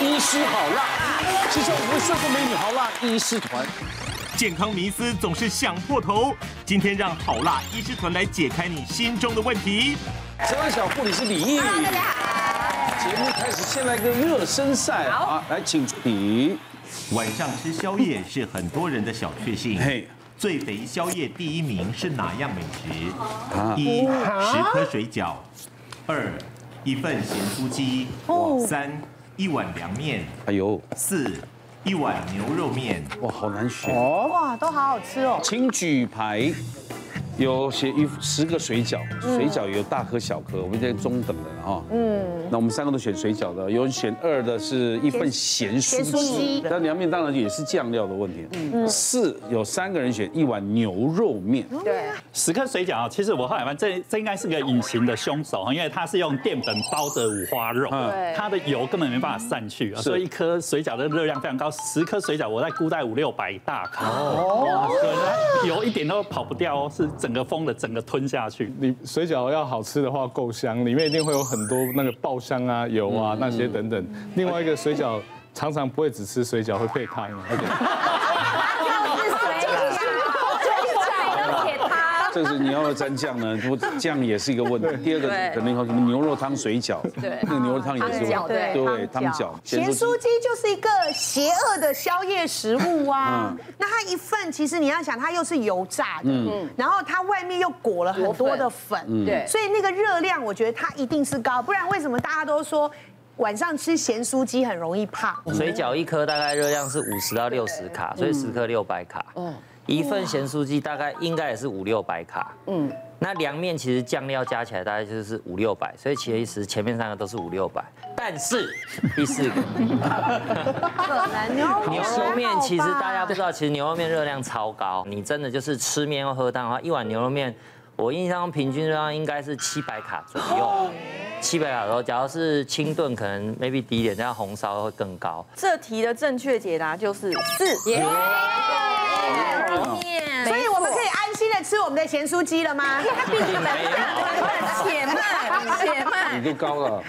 医师好辣，其实我们帅哥美女好辣医师团。健康迷思总是想破头，今天让好辣医师团来解开你心中的问题。这位小护理师李毅，大家好。节目开始，先来个热身赛啊！来，请出题。晚上吃宵夜是很多人的小确幸。嘿，最肥宵夜第一名是哪样美食？一十颗水饺，二一份咸酥鸡，三一碗凉面，哎呦，四一碗牛肉面。哇，好难选哦！哇，都好好吃哦。请举牌。有写一十个水饺，水饺有大颗小颗，我们这中等的哈。嗯，那我们三个都选水饺的，有人选二的是一份咸酥鸡，那凉面当然也是酱料的问题。嗯，四有三个人选一碗牛肉面。对，十颗水饺啊，其实我后来发现这这应该是个隐形的凶手啊，因为它是用淀粉包着五花肉，它的油根本没办法散去啊，所以一颗水饺的热量非常高，十颗水饺我在估在五六百大卡。哦，对，油一点都跑不掉哦，是整。整个封的，整个吞下去。你水饺要好吃的话，够香，里面一定会有很多那个爆香啊、油啊那些等等。另外一个水饺常常不会只吃水饺，会配汤。这是你要蘸酱呢，不酱也是一个问题。第二个可能什么牛肉汤水饺，对，那 个牛肉汤也是问题。对对，汤饺。咸酥鸡就是一个邪恶的宵夜食物啊。那它一份其实你要想，它又是油炸的，嗯，然后它外面又裹了很多的粉，对，所以那个热量我觉得它一定是高，不然为什么大家都说晚上吃咸酥鸡很容易胖？水饺一颗大概热量是五十到六十卡，所以十颗六百卡。嗯。一份咸酥鸡大概应该也是五六百卡，嗯，那凉面其实酱料加起来大概就是五六百，所以其实前面三个都是五六百，但是第四个，牛肉面其实大家不知道，其实牛肉面热量超高，你真的就是吃面或喝汤的话，一碗牛肉面，我印象中平均热量应该是七百卡左右，七百卡左右，假如是清炖可能 maybe 低一点，这样红烧会更高。这题的正确解答就是四。所以我们吃我们的咸酥鸡了吗？且慢，且慢，你就高了。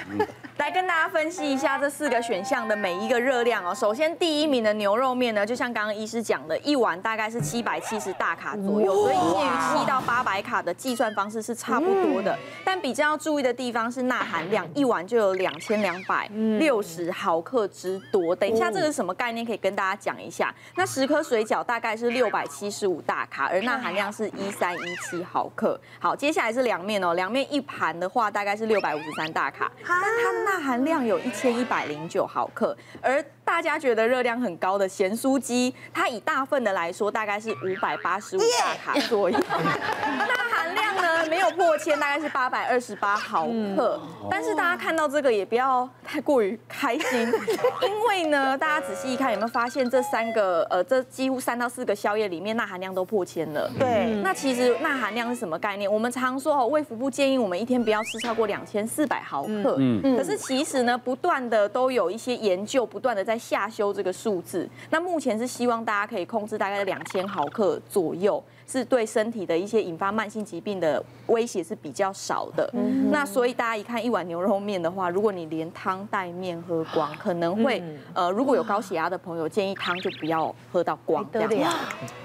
来跟大家分析一下这四个选项的每一个热量哦。首先，第一名的牛肉面呢，就像刚刚医师讲的，一碗大概是七百七十大卡左右，所以介于七到八百卡的计算方式是差不多的。但比较要注意的地方是钠含量，一碗就有两千两百六十毫克之多。等一下，这个是什么概念？可以跟大家讲一下。那十颗水饺大概是六百七十五大卡，而钠含量是一三一七毫克。好，接下来是凉面哦，凉面一盘的话大概是六百五十三大卡，但它的钠含量有一千一百零九毫克，而大家觉得热量很高的咸酥鸡，它以大份的来说，大概是五百八十五大卡左右。钠 含量呢，没有破千，大概是八百二十八毫克。但是大家看到这个也不要太过于开心，因为呢，大家仔细一看，有没有发现这三个呃，这几乎三到四个宵夜里面钠含量都破千了？对。那其实钠含量是什么概念？我们常说哦，卫福部建议我们一天不要吃超过两千四百毫克。嗯。可是其实呢，不断的都有一些研究，不断的在下修这个数字。那目前是希望大家可以控制大概两千毫克左右。是对身体的一些引发慢性疾病的威胁是比较少的。那所以大家一看一碗牛肉面的话，如果你连汤带面喝光，可能会呃，如果有高血压的朋友，建议汤就不要喝到光。这样。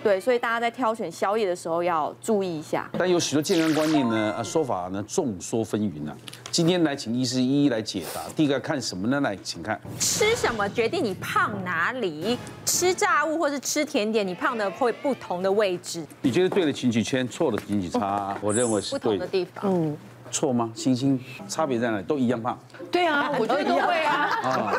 对，所以大家在挑选宵夜的时候要注意一下。但有许多健康观念呢，啊说法呢众说纷纭啊。今天来请医师一一来解答。第一个看什么呢？来，请看吃什么决定你胖哪里？吃炸物或是吃甜点，你胖的会不同的位置。你觉得对的情绪圈，错的经济差。我认为是对的。不同的地方，嗯，错吗？星星，差别在哪里？都一样胖。对啊，我觉得都会啊，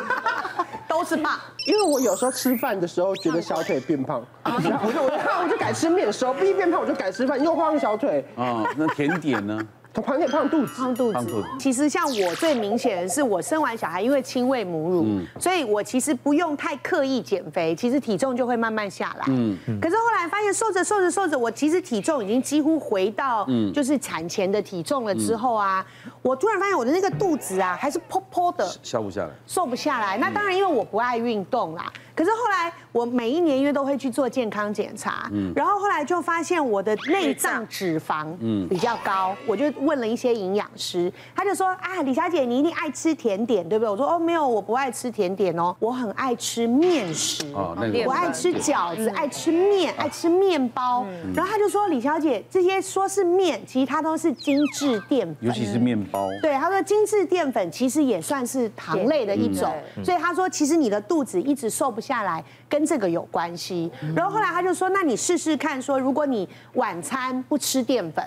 都 是胖。因为我有时候吃饭的时候觉得小腿变胖，我就我就我就改吃面食，不一变胖我就改吃饭，又胖小腿。啊，那甜点呢？胖点胖肚子，胖肚子。其实像我最明显的是，我生完小孩，因为亲喂母乳，所以我其实不用太刻意减肥，其实体重就会慢慢下来。嗯，可是后来发现瘦着瘦着瘦着，我其实体重已经几乎回到就是产前的体重了之后啊，我突然发现我的那个肚子啊还是破破的，消不下来，瘦不下来。那当然因为我不爱运动啦。可是后来我每一年因为都会去做健康检查，嗯，然后后来就发现我的内脏脂肪嗯。比较高，我就问了一些营养师，他就说啊，李小姐你一定爱吃甜点对不对？我说哦没有，我不爱吃甜点哦，我很爱吃面食，哦，我爱吃饺子，爱吃面，爱吃面包。然后他就说李小姐这些说是面，其实它都是精致淀粉，尤其是面包。对，他说精致淀粉其实也算是糖类的一种，所以他说其实你的肚子一直瘦不下来，跟这个有关系。然后后来他就说，那你试试看，说如果你晚餐不吃淀粉，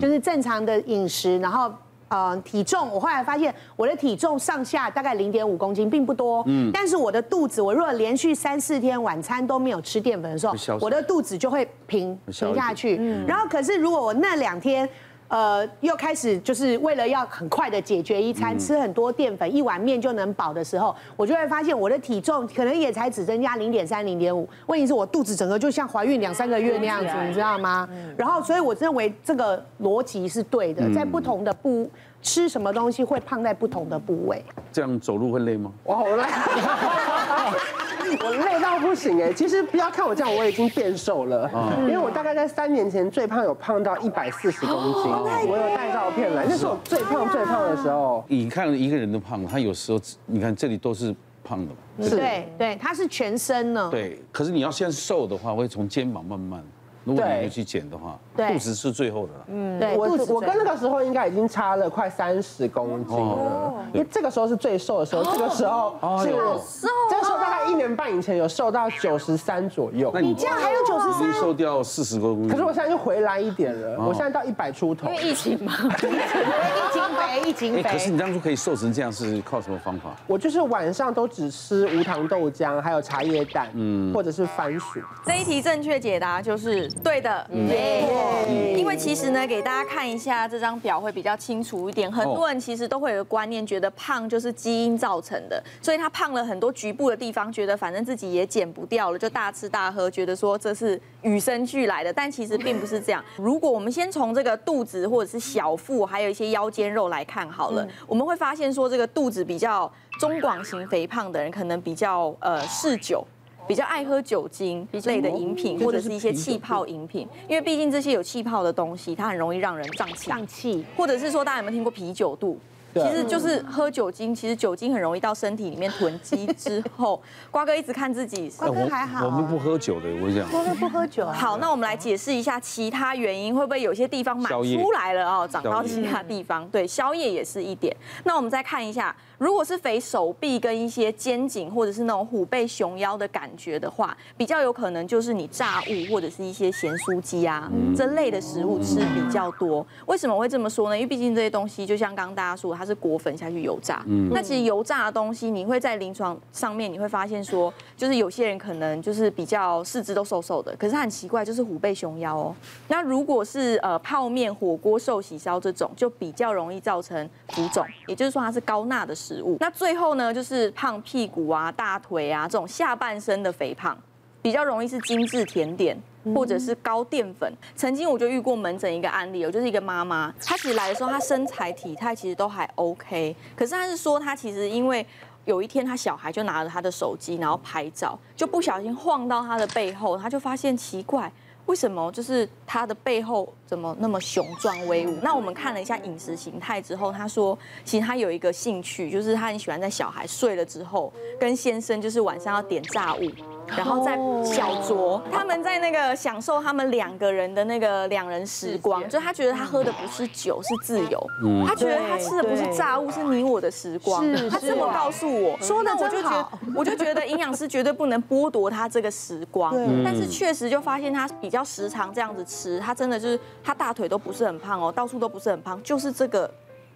就是正常的饮食，然后呃体重，我后来发现我的体重上下大概零点五公斤，并不多。嗯，但是我的肚子，我如果连续三四天晚餐都没有吃淀粉的时候，我的肚子就会平平下去。然后可是如果我那两天。呃，又开始就是为了要很快的解决一餐，吃很多淀粉，一碗面就能饱的时候，我就会发现我的体重可能也才只增加零点三、零点五。问题是我肚子整个就像怀孕两三个月那样子，你知道吗？然后，所以我认为这个逻辑是对的，在不同的部吃什么东西会胖在不同的部位。这样走路会累吗？我好累。我累到不行哎！其实不要看我这样，我已经变瘦了。因为我大概在三年前最胖，有胖到一百四十公斤。我有带照片来，那是我最胖最胖的时候。你看一个人都胖，他有时候你看这里都是胖的。对对，他是全身呢。对，可是你要现在瘦的话，会从肩膀慢慢。如果你没去减的话，肚子是最后的。嗯，对，我我跟那个时候应该已经差了快三十公斤了，因为这个时候是最瘦的时候，这个时候是瘦，这个时候大概一年半以前有瘦到九十三左右。那你这样还有九十三？瘦掉四十多公斤。可是我现在又回来一点了，我现在到一百出头。因为疫情嘛，疫情肥，疫情肥。可是你当初可以瘦成这样是靠什么方法？我就是晚上都只吃无糖豆浆，还有茶叶蛋，嗯，或者是番薯。这一题正确解答就是。对的，没错。因为其实呢，给大家看一下这张表会比较清楚一点。很多人其实都会有个观念，觉得胖就是基因造成的，所以他胖了很多局部的地方，觉得反正自己也减不掉了，就大吃大喝，觉得说这是与生俱来的。但其实并不是这样。如果我们先从这个肚子或者是小腹，还有一些腰间肉来看好了，我们会发现说，这个肚子比较中广型肥胖的人，可能比较呃嗜酒。比较爱喝酒精类的饮品，或者是一些气泡饮品，因为毕竟这些有气泡的东西，它很容易让人胀气。胀气，或者是说，大家有没有听过啤酒肚？其实就是喝酒精，其实酒精很容易到身体里面囤积之后，瓜哥一直看自己，瓜哥还好，我们不喝酒的，我讲，瓜哥不喝酒。好，那我们来解释一下其他原因，会不会有些地方满出来了哦，长到其他地方？对，宵夜也是一点。那我们再看一下。如果是肥手臂跟一些肩颈或者是那种虎背熊腰的感觉的话，比较有可能就是你炸物或者是一些咸酥鸡啊这类的食物吃比较多。为什么会这么说呢？因为毕竟这些东西就像刚刚大家说，它是裹粉下去油炸。嗯。那其实油炸的东西，你会在临床上面你会发现说，就是有些人可能就是比较四肢都瘦瘦的，可是他很奇怪，就是虎背熊腰哦。那如果是呃泡面、火锅、寿喜烧这种，就比较容易造成浮肿，也就是说它是高钠的。食物，那最后呢，就是胖屁股啊、大腿啊这种下半身的肥胖，比较容易是精致甜点或者是高淀粉。曾经我就遇过门诊一个案例，我就是一个妈妈，她其实来的时候，她身材体态其实都还 OK，可是她是说她其实因为有一天她小孩就拿着她的手机然后拍照，就不小心晃到她的背后，她就发现奇怪。为什么就是他的背后怎么那么雄壮威武？那我们看了一下饮食形态之后，他说其实他有一个兴趣，就是他很喜欢在小孩睡了之后，跟先生就是晚上要点炸物。然后在小酌，他们在那个享受他们两个人的那个两人时光，就他觉得他喝的不是酒，是自由。他觉得他吃的不是炸物，是你我的时光。他这么告诉我，说的我就觉得，我就觉得营养师绝对不能剥夺他这个时光。但是确实就发现他比较时常这样子吃，他真的就是他大腿都不是很胖哦，到处都不是很胖，就是这个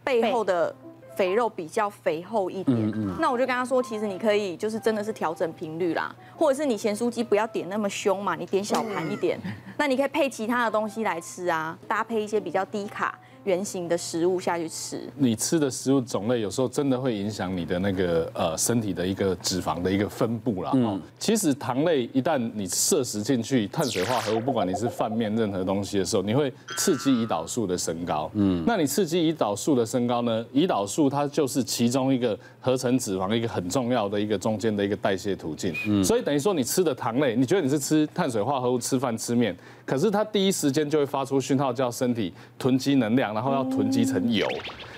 背后的。肥肉比较肥厚一点，嗯嗯，那我就跟他说，其实你可以就是真的是调整频率啦，或者是你咸酥鸡不要点那么凶嘛，你点小盘一点，那你可以配其他的东西来吃啊，搭配一些比较低卡。原型的食物下去吃，你吃的食物种类有时候真的会影响你的那个呃身体的一个脂肪的一个分布啦。嗯，其实糖类一旦你摄食进去，碳水化合物，不管你是饭面任何东西的时候，你会刺激胰岛素的升高。嗯，那你刺激胰岛素的升高呢？胰岛素它就是其中一个合成脂肪一个很重要的一个中间的一个代谢途径。嗯，所以等于说你吃的糖类，你觉得你是吃碳水化合物、吃饭、吃面，可是它第一时间就会发出讯号，叫身体囤积能量，然后要囤积成油。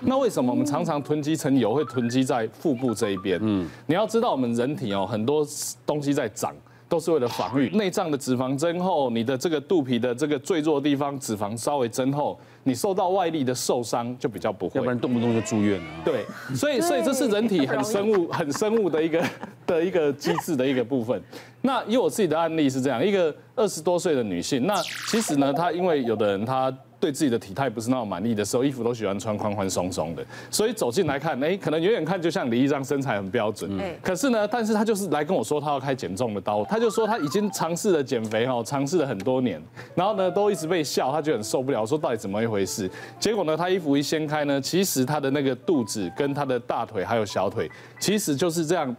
那为什么我们常常囤积成油会囤积在腹部这一边？嗯，你要知道我们人体哦，很多东西在长。都是为了防御，内脏的脂肪增厚，你的这个肚皮的这个最弱的地方脂肪稍微增厚，你受到外力的受伤就比较不会，要不然动不动就住院了。对，所以所以这是人体很生物很生物的一个 的一个机制的一个部分。那以我自己的案例是这样，一个二十多岁的女性，那其实呢，她因为有的人她。对自己的体态不是那么满意的时候，衣服都喜欢穿宽宽松松的，所以走进来看，哎，可能远远看就像李一章身材很标准，可是呢，但是他就是来跟我说他要开减重的刀，他就说他已经尝试了减肥哦，尝试了很多年，然后呢都一直被笑，他就很受不了，说到底怎么一回事？结果呢，他衣服一掀开呢，其实他的那个肚子跟他的大腿还有小腿，其实就是这样。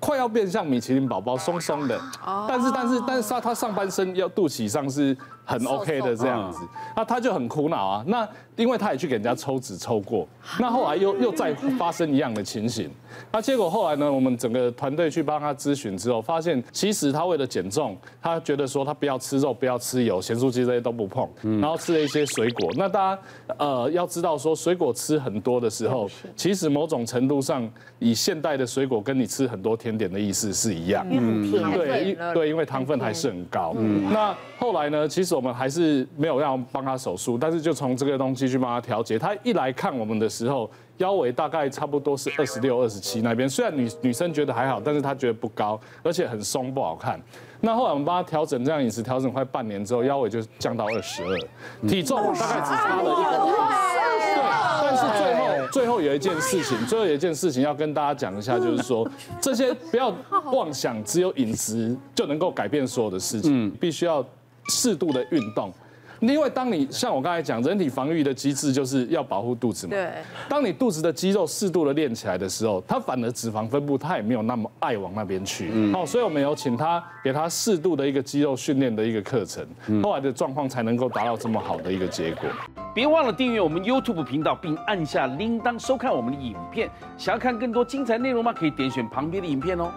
快要变像米其林宝宝松松的，但是但是但是他他上半身要肚脐上是很 OK 的这样子，那他就很苦恼啊。那因为他也去给人家抽脂抽过，那后来又又再发生一样的情形。那结果后来呢，我们整个团队去帮他咨询之后，发现其实他为了减重，他觉得说他不要吃肉，不要吃油，咸酥鸡这些都不碰，然后吃了一些水果。那大家呃要知道说，水果吃很多的时候，其实某种程度上，以现代的水果跟你吃很多甜点的意思是一样。嗯，对，对，因为糖分还是很高。嗯，那后来呢，其实我们还是没有要帮他手术，但是就从这个东西去帮他调节。他一来看我们的时候。腰围大概差不多是二十六、二十七那边，虽然女女生觉得还好，但是她觉得不高，而且很松不好看。那后来我们帮她调整这样饮食，调整快半年之后，腰围就降到二十二，体重大概只差了一个。对，但是最后最后有一件事情，最后有一件事情要跟大家讲一下，就是说这些不要妄想只有饮食就能够改变所有的事情，必须要适度的运动。因为当你像我刚才讲，人体防御的机制就是要保护肚子嘛。对。当你肚子的肌肉适度的练起来的时候，它反而脂肪分布它也没有那么爱往那边去。嗯。好，所以我们有请他给他适度的一个肌肉训练的一个课程，后来的状况才能够达到这么好的一个结果。别忘了订阅我们 YouTube 频道，并按下铃铛收看我们的影片。想要看更多精彩内容吗？可以点选旁边的影片哦。